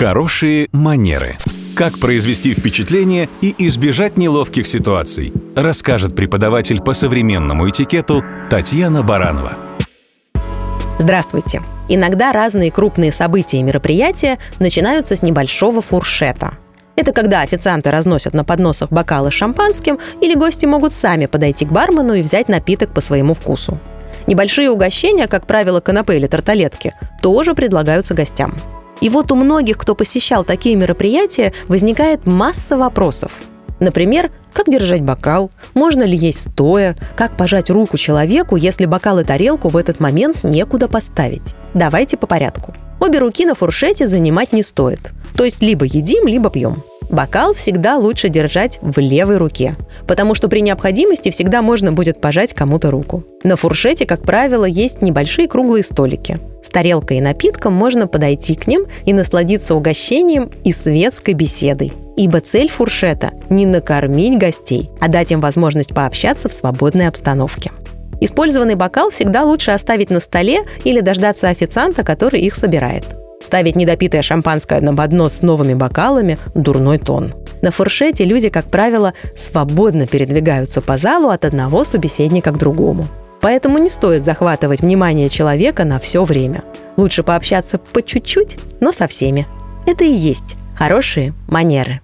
Хорошие манеры. Как произвести впечатление и избежать неловких ситуаций, расскажет преподаватель по современному этикету Татьяна Баранова. Здравствуйте! Иногда разные крупные события и мероприятия начинаются с небольшого фуршета. Это когда официанты разносят на подносах бокалы с шампанским, или гости могут сами подойти к бармену и взять напиток по своему вкусу. Небольшие угощения, как правило, канапе или тарталетки, тоже предлагаются гостям. И вот у многих, кто посещал такие мероприятия, возникает масса вопросов. Например, как держать бокал, можно ли есть стоя, как пожать руку человеку, если бокал и тарелку в этот момент некуда поставить. Давайте по порядку. Обе руки на фуршете занимать не стоит. То есть либо едим, либо пьем. Бокал всегда лучше держать в левой руке, потому что при необходимости всегда можно будет пожать кому-то руку. На фуршете, как правило, есть небольшие круглые столики. С тарелкой и напитком можно подойти к ним и насладиться угощением и светской беседой. Ибо цель фуршета – не накормить гостей, а дать им возможность пообщаться в свободной обстановке. Использованный бокал всегда лучше оставить на столе или дождаться официанта, который их собирает. Ставить недопитое шампанское на поднос с новыми бокалами – дурной тон. На фуршете люди, как правило, свободно передвигаются по залу от одного собеседника к другому. Поэтому не стоит захватывать внимание человека на все время. Лучше пообщаться по чуть-чуть, но со всеми. Это и есть хорошие манеры.